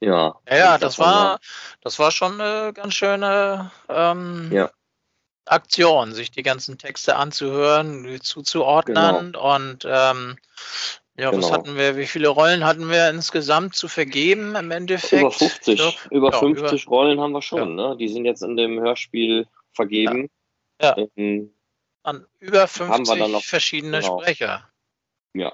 Ja. Ja, ja das, war, das war schon eine ganz schöne ähm, ja. Aktion, sich die ganzen Texte anzuhören, zuzuordnen genau. und ähm, ja, genau. was hatten wir, wie viele Rollen hatten wir insgesamt zu vergeben im Endeffekt? Über 50, Doch, über ja, 50 über, Rollen haben wir schon, ja. ne? Die sind jetzt in dem Hörspiel vergeben. Ja. Ähm, An über 50 verschiedene genau. Sprecher. Ja,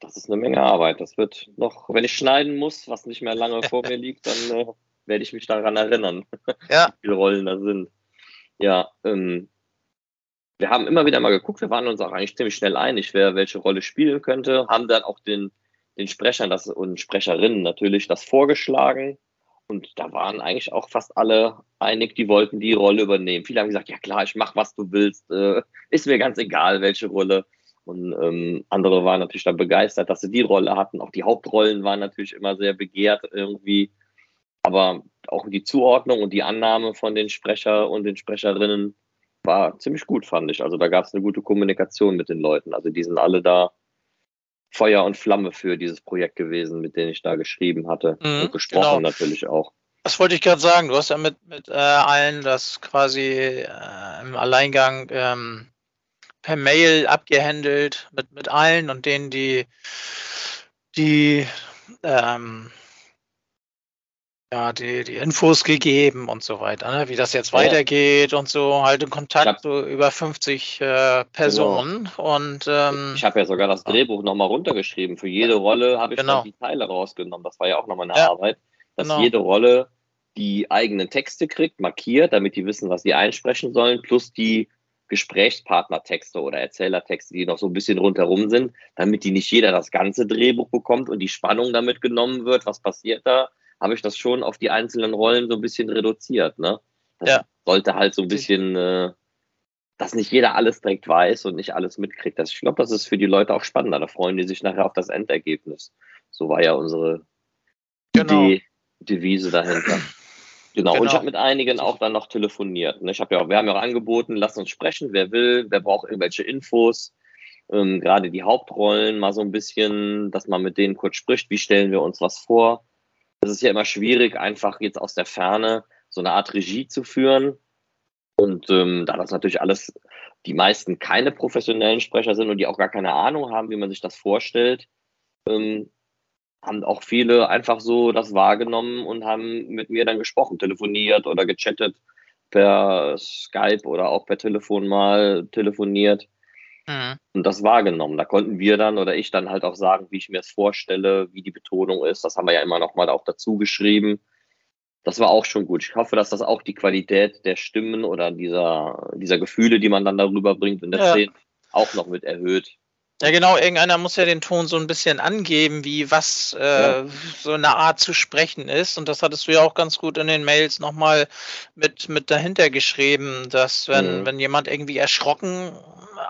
das ist eine Menge Arbeit. Das wird noch, wenn ich schneiden muss, was nicht mehr lange vor mir liegt, dann äh, werde ich mich daran erinnern, ja. wie viele Rollen da sind. Ja, ähm, wir haben immer wieder mal geguckt, wir waren uns auch eigentlich ziemlich schnell einig, wer welche Rolle spielen könnte, haben dann auch den, den Sprechern das, und Sprecherinnen natürlich das vorgeschlagen. Und da waren eigentlich auch fast alle einig, die wollten die Rolle übernehmen. Viele haben gesagt, ja klar, ich mach, was du willst, äh, ist mir ganz egal, welche Rolle. Und ähm, andere waren natürlich dann begeistert, dass sie die Rolle hatten. Auch die Hauptrollen waren natürlich immer sehr begehrt irgendwie. Aber auch die Zuordnung und die Annahme von den Sprecher und den Sprecherinnen war ziemlich gut, fand ich. Also da gab es eine gute Kommunikation mit den Leuten. Also die sind alle da Feuer und Flamme für dieses Projekt gewesen, mit denen ich da geschrieben hatte mhm, und gesprochen genau. natürlich auch. Das wollte ich gerade sagen. Du hast ja mit, mit äh, allen das quasi äh, im Alleingang ähm, per Mail abgehandelt mit, mit allen und denen, die, die, ähm, ja, die, die Infos gegeben und so weiter, ne? wie das jetzt ja. weitergeht und so, halt in Kontakt so über 50 äh, Personen. Genau. Und ähm, ich habe ja sogar das Drehbuch nochmal runtergeschrieben. Für jede Rolle habe ich genau. dann die Teile rausgenommen. Das war ja auch nochmal eine ja. Arbeit, dass genau. jede Rolle die eigenen Texte kriegt, markiert, damit die wissen, was sie einsprechen sollen, plus die Gesprächspartnertexte oder Erzählertexte, die noch so ein bisschen rundherum sind, damit die nicht jeder das ganze Drehbuch bekommt und die Spannung damit genommen wird. Was passiert da? Habe ich das schon auf die einzelnen Rollen so ein bisschen reduziert. Ne? Das ja. sollte halt so ein bisschen, äh, dass nicht jeder alles direkt weiß und nicht alles mitkriegt. Das, ich glaube, das ist für die Leute auch spannender. Da freuen die sich nachher auf das Endergebnis. So war ja unsere genau. Idee, Devise dahinter. Genau, genau. und ich genau. habe mit einigen auch dann noch telefoniert. Ne? Ich habe ja auch, wir haben ja auch angeboten, lass uns sprechen, wer will, wer braucht irgendwelche Infos, ähm, gerade die Hauptrollen mal so ein bisschen, dass man mit denen kurz spricht, wie stellen wir uns was vor. Es ist ja immer schwierig, einfach jetzt aus der Ferne so eine Art Regie zu führen. Und ähm, da das natürlich alles die meisten keine professionellen Sprecher sind und die auch gar keine Ahnung haben, wie man sich das vorstellt, ähm, haben auch viele einfach so das wahrgenommen und haben mit mir dann gesprochen, telefoniert oder gechattet per Skype oder auch per Telefon mal telefoniert mhm. und das wahrgenommen. Da konnten wir dann oder ich dann halt auch sagen, wie ich mir es vorstelle, wie die Betonung ist. Das haben wir ja immer noch mal auch dazu geschrieben. Das war auch schon gut. Ich hoffe, dass das auch die Qualität der Stimmen oder dieser, dieser Gefühle, die man dann darüber bringt in der ja. Szene, auch noch mit erhöht. Ja, genau, irgendeiner muss ja den Ton so ein bisschen angeben, wie was äh, ja. so eine Art zu sprechen ist. Und das hattest du ja auch ganz gut in den Mails nochmal mit, mit dahinter geschrieben, dass wenn, mhm. wenn jemand irgendwie erschrocken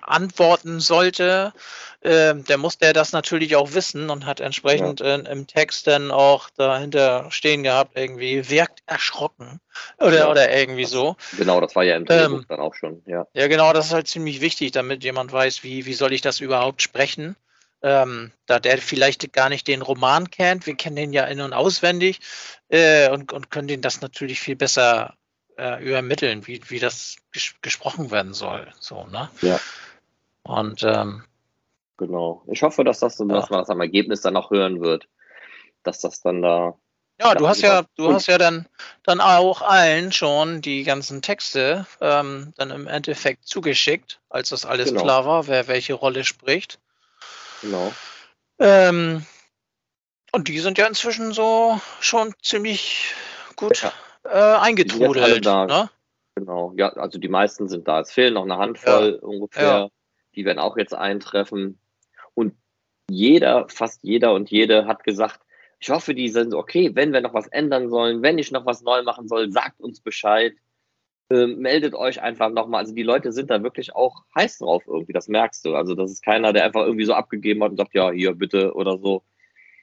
antworten sollte, äh, der muss der das natürlich auch wissen und hat entsprechend ja. äh, im Text dann auch dahinter stehen gehabt, irgendwie wirkt erschrocken oder, ja. oder irgendwie so. Genau, das war ja im Drehbuch ähm, dann auch schon, ja. Ja, genau, das ist halt ziemlich wichtig, damit jemand weiß, wie, wie soll ich das überhaupt sprechen. Ähm, da der vielleicht gar nicht den Roman kennt, wir kennen den ja in- und auswendig äh, und, und können den das natürlich viel besser äh, übermitteln, wie, wie das ges gesprochen werden soll. So, ne? Ja. Und ähm, genau. Ich hoffe, dass das, ja. dass man das am Ergebnis dann auch hören wird. Dass das dann da. Ja, du hast ja, du hast ja dann, dann auch allen schon die ganzen Texte ähm, dann im Endeffekt zugeschickt, als das alles genau. klar war, wer welche Rolle spricht. Genau. Ähm, und die sind ja inzwischen so schon ziemlich gut ja äh, eingetrudelt. Ne? Genau, ja, also die meisten sind da. Es fehlen noch eine Handvoll ja. ungefähr. Ja. Die werden auch jetzt eintreffen. Und jeder, fast jeder und jede hat gesagt, ich hoffe, die sind okay, wenn wir noch was ändern sollen, wenn ich noch was neu machen soll, sagt uns Bescheid. Ähm, meldet euch einfach nochmal. Also die Leute sind da wirklich auch heiß drauf irgendwie, das merkst du. Also das ist keiner, der einfach irgendwie so abgegeben hat und sagt, ja, hier bitte oder so.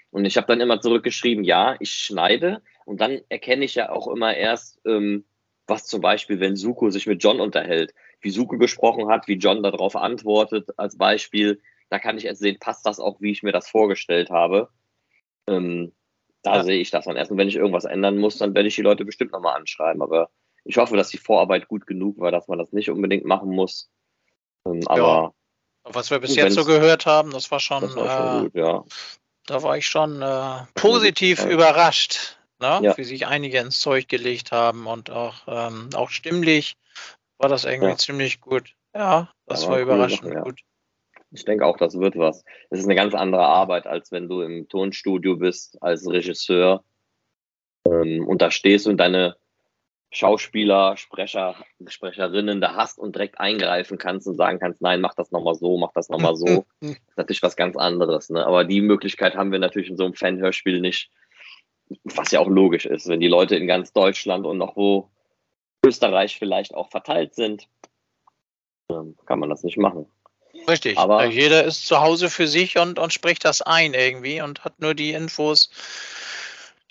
Und ich habe dann immer zurückgeschrieben, ja, ich schneide, und dann erkenne ich ja auch immer erst, ähm, was zum Beispiel, wenn Suko sich mit John unterhält, wie Suko gesprochen hat, wie John darauf antwortet als Beispiel, da kann ich erst sehen, passt das auch, wie ich mir das vorgestellt habe. Ähm, da ja. sehe ich das dann erst. Und wenn ich irgendwas ändern muss, dann werde ich die Leute bestimmt nochmal anschreiben. Aber ich hoffe, dass die Vorarbeit gut genug war, dass man das nicht unbedingt machen muss. Ähm, aber ja. was wir bis jetzt so gehört haben, das war schon, das war schon äh, gut, ja. Da war ich schon äh, positiv überrascht ne? Ja. wie sich einige ins Zeug gelegt haben und auch, ähm, auch stimmlich war das irgendwie ja. ziemlich gut. Ja, das ja, war überraschend Sachen, gut. Ich denke auch, das wird was. Es ist eine ganz andere Arbeit, als wenn du im Tonstudio bist als Regisseur ähm, und da stehst und deine Schauspieler, Sprecher, Sprecherinnen da hast und direkt eingreifen kannst und sagen kannst, nein, mach das nochmal so, mach das nochmal so. das ist natürlich was ganz anderes. Ne? Aber die Möglichkeit haben wir natürlich in so einem Fanhörspiel nicht. Was ja auch logisch ist, wenn die Leute in ganz Deutschland und noch wo Österreich vielleicht auch verteilt sind, kann man das nicht machen. Richtig. Aber jeder ist zu Hause für sich und, und spricht das ein irgendwie und hat nur die Infos,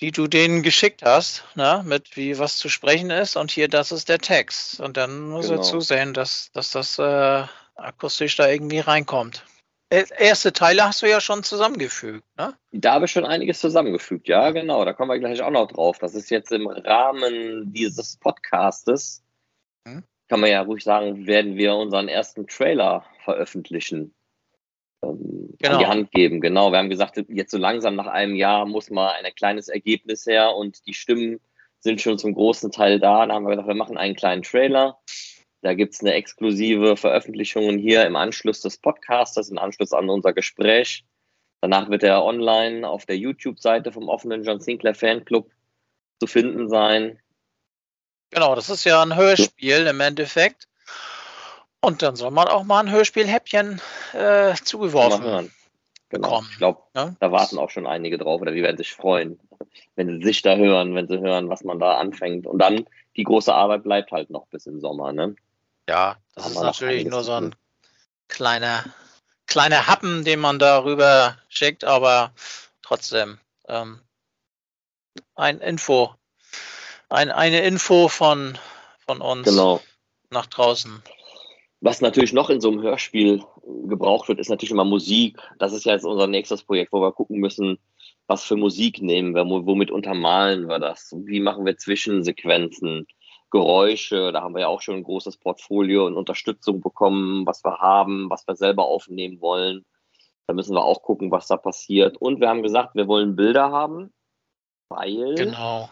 die du denen geschickt hast, ne, mit wie was zu sprechen ist und hier das ist der Text. Und dann muss genau. er zusehen, dass, dass das äh, akustisch da irgendwie reinkommt. Erste Teile hast du ja schon zusammengefügt, ne? Da habe ich schon einiges zusammengefügt, ja, genau. Da kommen wir gleich auch noch drauf. Das ist jetzt im Rahmen dieses Podcastes, hm? kann man ja ruhig sagen, werden wir unseren ersten Trailer veröffentlichen. Ähm, genau. An die Hand geben, genau. Wir haben gesagt, jetzt so langsam nach einem Jahr muss mal ein kleines Ergebnis her und die Stimmen sind schon zum großen Teil da. Da haben wir gesagt, wir machen einen kleinen Trailer da gibt es eine exklusive Veröffentlichung hier im Anschluss des Podcasts, im Anschluss an unser Gespräch. Danach wird er online auf der YouTube-Seite vom offenen John Sinclair Fanclub zu finden sein. Genau, das ist ja ein Hörspiel im Endeffekt. Und dann soll man auch mal ein Hörspiel-Häppchen äh, zugeworfen. Genau. Bekommen. Ich glaube, ja? da warten auch schon einige drauf oder die werden sich freuen, wenn sie sich da hören, wenn sie hören, was man da anfängt. Und dann die große Arbeit bleibt halt noch bis im Sommer. Ne? Ja, das ist natürlich nur so ein kleiner, kleiner Happen, den man darüber schickt, aber trotzdem ähm, ein Info, ein, eine Info von, von uns genau. nach draußen. Was natürlich noch in so einem Hörspiel gebraucht wird, ist natürlich immer Musik. Das ist ja jetzt unser nächstes Projekt, wo wir gucken müssen, was für Musik nehmen wir, womit untermalen wir das, wie machen wir Zwischensequenzen, Geräusche. Da haben wir ja auch schon ein großes Portfolio und Unterstützung bekommen, was wir haben, was wir selber aufnehmen wollen. Da müssen wir auch gucken, was da passiert. Und wir haben gesagt, wir wollen Bilder haben, weil Genau.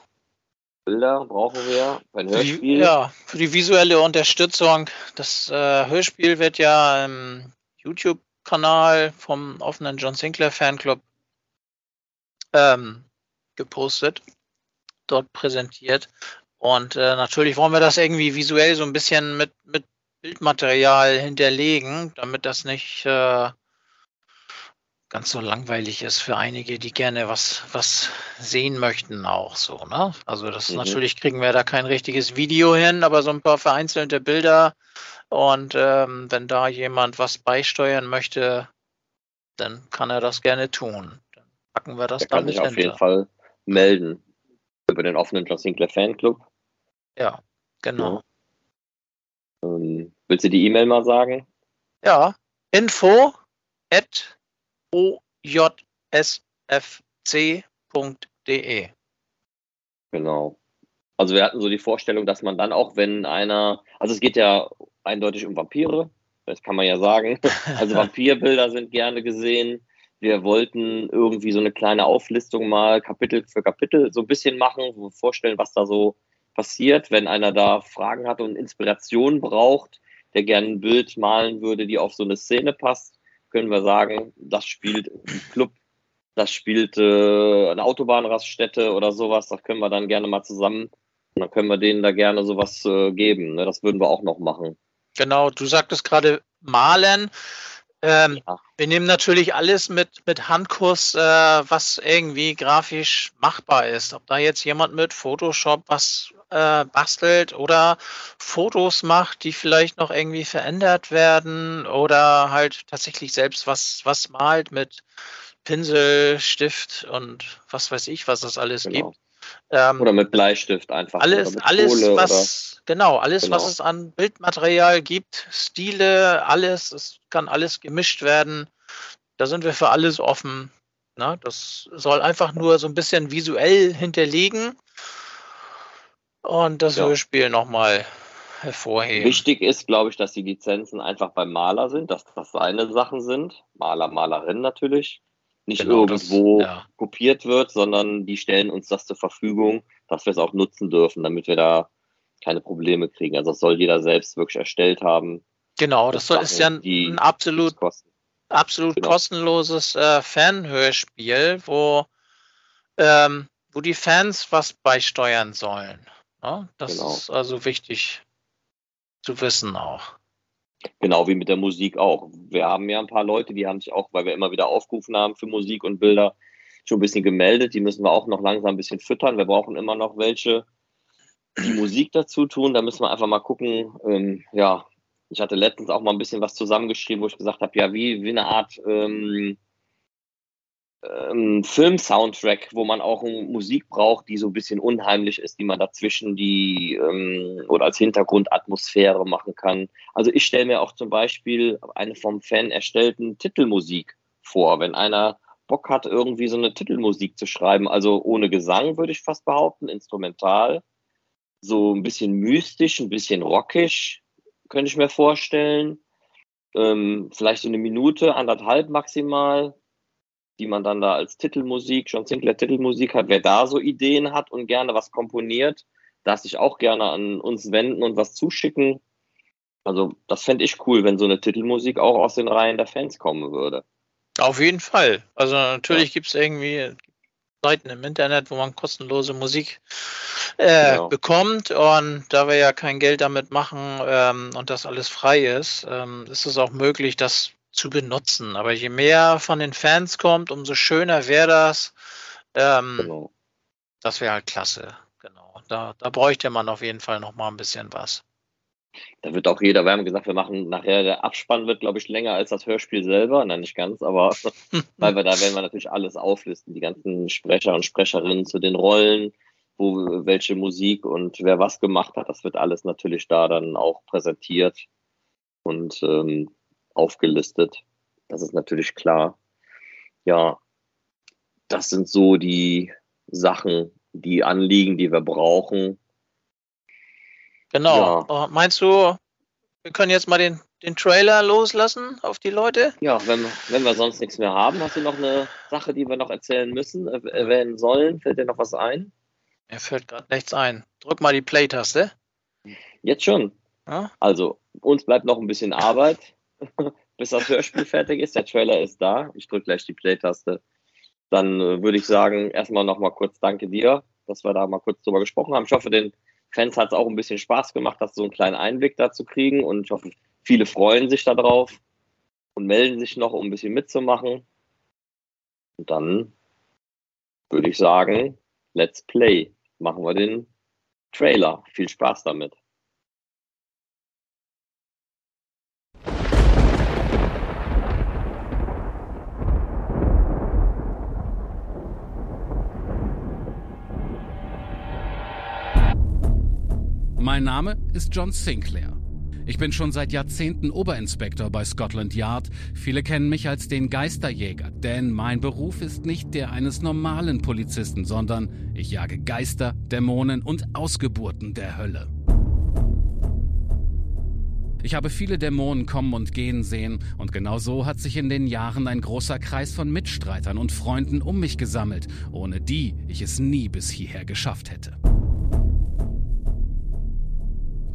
Bilder brauchen wir für ein Hörspiel. Ja, für die visuelle Unterstützung. Das äh, Hörspiel wird ja im YouTube-Kanal vom offenen John Sinclair Fanclub ähm, gepostet, dort präsentiert. Und äh, natürlich wollen wir das irgendwie visuell so ein bisschen mit, mit Bildmaterial hinterlegen, damit das nicht äh, ganz so langweilig ist für einige, die gerne was, was sehen möchten auch so, ne? Also das Mhm. natürlich kriegen wir da kein richtiges Video hin, aber so ein paar vereinzelte Bilder. Und ähm, wenn da jemand was beisteuern möchte, dann kann er das gerne tun. Dann packen wir das da kann mit sich auf jeden. Fall melden über den offenen John Sinclair Fanclub. Ja, genau. Ähm, willst du die E-Mail mal sagen? Ja, info at ojsfc.de. Genau. Also wir hatten so die Vorstellung, dass man dann auch, wenn einer, also es geht ja eindeutig um Vampire, das kann man ja sagen. Also Vampirbilder sind gerne gesehen. Wir wollten irgendwie so eine kleine Auflistung mal Kapitel für Kapitel so ein bisschen machen, wo wir vorstellen, was da so passiert, wenn einer da Fragen hat und Inspiration braucht, der gerne ein Bild malen würde, die auf so eine Szene passt, können wir sagen, das spielt ein Club, das spielt äh, eine Autobahnraststätte oder sowas, das können wir dann gerne mal zusammen und dann können wir denen da gerne sowas äh, geben. Ne? Das würden wir auch noch machen. Genau, du sagtest gerade malen. Ähm, Ja. Wir nehmen natürlich alles mit, mit Handkurs, äh, was irgendwie grafisch machbar ist. Ob da jetzt jemand mit Photoshop was äh, bastelt oder Fotos macht, die vielleicht noch irgendwie verändert werden oder halt tatsächlich selbst was, was malt mit Pinsel, Stift und was weiß ich, was es alles Genau. gibt. Ähm, Oder mit Bleistift einfach. alles, oder mit alles, Kohle was, genau, alles, was Genau. es an Bildmaterial gibt, Stile, alles, es kann alles gemischt werden. Da sind wir für alles offen. Ne? Das soll einfach nur so ein bisschen visuell hinterlegen und das Ja. Hörspiel nochmal Oder hervorheben. wichtig ist, glaube ich, dass die Lizenzen einfach beim Maler sind, dass das seine Sachen sind. Maler, Malerin natürlich. Nicht Genau, das- irgendwo ja. kopiert wird, sondern die stellen uns das zur Verfügung, dass wir es auch nutzen dürfen, damit wir da keine Probleme kriegen. Also das soll jeder selbst wirklich erstellt haben. Genau, das soll, ist ja die ein absolut absolut Genau. kostenloses äh, Fanhörspiel, wo, ähm, wo die Fans was beisteuern sollen. Ne? Das Genau. ist also wichtig zu wissen auch. Genau wie mit der Musik auch. Wir haben ja ein paar Leute, die haben sich auch, weil wir immer wieder aufgerufen haben für Musik und Bilder, schon ein bisschen gemeldet. Die müssen wir auch noch langsam ein bisschen füttern. Wir brauchen immer noch welche, die Musik dazu tun. Da müssen wir einfach mal gucken. Ähm, ja, ich hatte letztens auch mal ein bisschen was zusammengeschrieben, wo ich gesagt habe, ja, wie, wie eine Art ähm, ähm, Film-Soundtrack, wo man auch Musik braucht, die so ein bisschen unheimlich ist, die man dazwischen die ähm, oder als Hintergrundatmosphäre machen kann. Also ich stelle mir auch zum Beispiel eine vom Fan erstellten Titelmusik vor, wenn einer Bock hat, irgendwie so eine Titelmusik zu schreiben, also ohne Gesang würde ich fast behaupten, instrumental, so ein bisschen mystisch, ein bisschen rockisch, könnte ich mir vorstellen. Ähm, vielleicht so eine Minute, anderthalb maximal, die man dann da als Titelmusik, John Sinclair Titelmusik hat. Wer da so Ideen hat und gerne was komponiert, darf sich auch gerne an uns wenden und was zuschicken. Also das fände ich cool, wenn so eine Titelmusik auch aus den Reihen der Fans kommen würde. Auf jeden Fall. Also natürlich gibt es irgendwie Seiten im Internet, wo man kostenlose Musik äh, Genau. bekommt. Und da wir ja kein Geld damit machen ähm, und das alles frei ist, ähm, ist es auch möglich, das zu benutzen. Aber je mehr von den Fans kommt, umso schöner wäre das. Ähm, Genau. Das wäre halt klasse. Genau. Da, da bräuchte man auf jeden Fall noch mal ein bisschen was. Da wird auch jeder, wir haben gesagt, wir machen nachher, der Abspann wird, glaube ich, länger als das Hörspiel selber. Nein, nicht ganz, aber weil wir da werden wir natürlich alles auflisten, die ganzen Sprecher und Sprecherinnen zu den Rollen, wo welche Musik und wer was gemacht hat, das wird alles natürlich da dann auch präsentiert und ähm, aufgelistet. Das ist natürlich klar. Ja, das sind so die Sachen, die Anliegen, die wir brauchen. Genau. Äh, Meinst du, wir können jetzt mal den, den Trailer loslassen auf die Leute? Ja, wenn, wenn wir sonst nichts mehr haben, hast du noch eine Sache, die wir noch erzählen müssen, erwähnen sollen? Fällt dir noch was ein? Mir fällt gerade nichts ein. Drück mal die Play-Taste. Jetzt schon. Ja? Also, uns bleibt noch ein bisschen Arbeit, bis das Hörspiel fertig ist. Der Trailer ist da. Ich drücke gleich die Play-Taste. Dann äh, würde ich sagen, erstmal nochmal kurz Danke dir, dass wir da mal kurz drüber gesprochen haben. Ich hoffe, den Fans hat es auch ein bisschen Spaß gemacht, dass so einen kleinen Einblick da zu kriegen. Und ich hoffe, viele freuen sich darauf und melden sich noch, um ein bisschen mitzumachen. Und dann würde ich sagen, let's play. Machen wir den Trailer. Viel Spaß damit. Mein Name ist John Sinclair. Ich bin schon seit Jahrzehnten Oberinspektor bei Scotland Yard. Viele kennen mich als den Geisterjäger, denn mein Beruf ist nicht der eines normalen Polizisten, sondern ich jage Geister, Dämonen und Ausgeburten der Hölle. Ich habe viele Dämonen kommen und gehen sehen, und genau so hat sich in den Jahren ein großer Kreis von Mitstreitern und Freunden um mich gesammelt, ohne die ich es nie bis hierher geschafft hätte.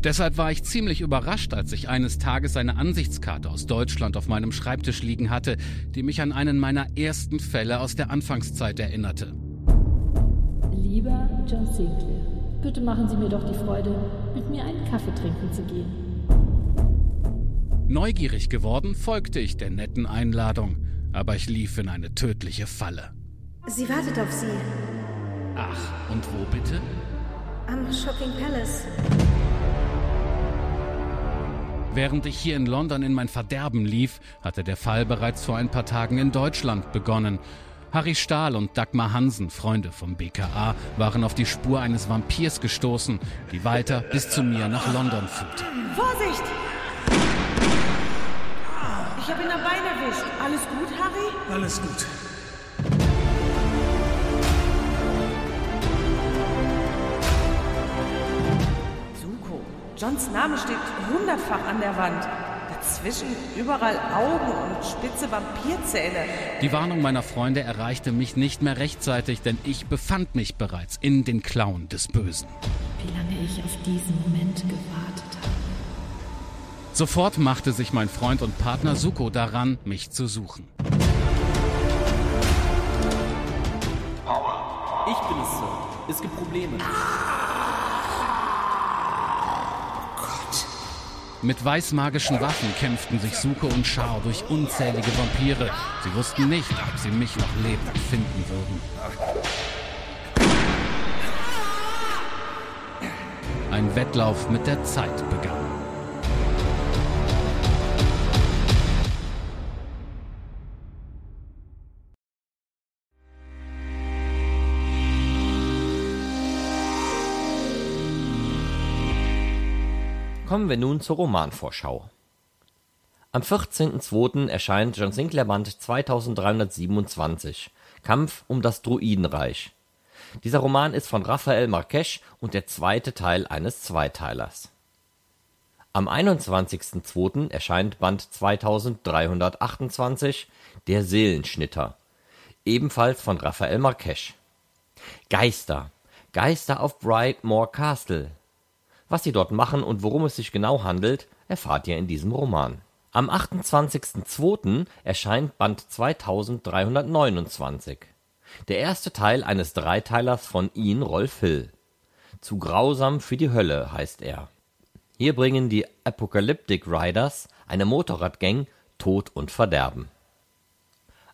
Deshalb war ich ziemlich überrascht, als ich eines Tages eine Ansichtskarte aus Deutschland auf meinem Schreibtisch liegen hatte, die mich an einen meiner ersten Fälle aus der Anfangszeit erinnerte. Lieber John Sinclair, bitte machen Sie mir doch die Freude, mit mir einen Kaffee trinken zu gehen. Neugierig geworden, folgte ich der netten Einladung, aber ich lief in eine tödliche Falle. Sie wartet auf Sie. Ach, und wo bitte? Am Shocking Palace. Während ich hier in London in mein Verderben lief, hatte der Fall bereits vor ein paar Tagen in Deutschland begonnen. Harry Stahl und Dagmar Hansen, Freunde vom BKA, waren auf die Spur eines Vampirs gestoßen, die weiter bis zu mir nach London führte. Vorsicht! Ich habe ihn am Bein erwischt. Alles gut, Harry? Alles gut. Johns Name steht hundertfach an der Wand. Dazwischen überall Augen und spitze Vampirzähne. Die Warnung meiner Freunde erreichte mich nicht mehr rechtzeitig, denn ich befand mich bereits in den Klauen des Bösen. Wie lange ich auf diesen Moment gewartet habe. Sofort machte sich mein Freund und Partner Suko daran, mich zu suchen. Power. Ich bin es, Sir. Es gibt Probleme. Mit weißmagischen Waffen kämpften sich Suke und Shao durch unzählige Vampire. Sie wussten nicht, ob sie mich noch lebend finden würden. Ein Wettlauf mit der Zeit begann. Kommen wir nun zur Romanvorschau. Am 14.02. erscheint John Sinclair Band 2327 Kampf um das Druidenreich. Dieser Roman ist von Raphael Marquesch und der zweite Teil eines Zweiteilers. Am 21.02. erscheint Band 2328 Der Seelenschnitter, ebenfalls von Raphael Marquesch. Geister, Geister auf Brightmoor Castle, was sie dort machen und worum es sich genau handelt, erfahrt ihr in diesem Roman. Am 28.02. erscheint Band 2329, der erste Teil eines Dreiteilers von Ian Rolf Hill. Zu grausam für die Hölle heißt er. Hier bringen die Apocalyptic Riders, eine Motorradgang, Tod und Verderben.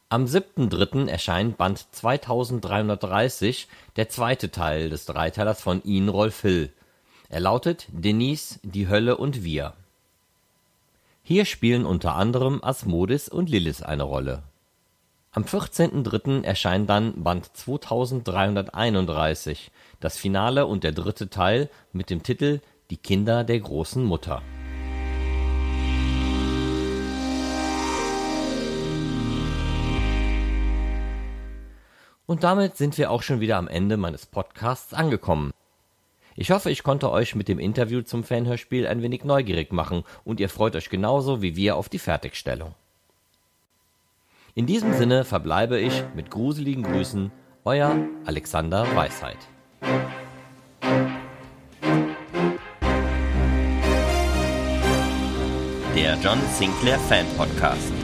Am 7.3. erscheint Band 2330, der zweite Teil des Dreiteilers von Ian Rolf Hill er lautet Denise, die Hölle und wir. Hier spielen unter anderem Asmodis und Lilith eine Rolle. Am 14.03. erscheint dann Band 2331, das Finale und der dritte Teil mit dem Titel Die Kinder der großen Mutter. Und damit sind wir auch schon wieder am Ende meines Podcasts angekommen. Ich hoffe, ich konnte euch mit dem Interview zum Fanhörspiel ein wenig neugierig machen und ihr freut euch genauso wie wir auf die Fertigstellung. In diesem Sinne verbleibe ich mit gruseligen Grüßen, euer Alexander Weisheit. Der John Sinclair Fan Podcast.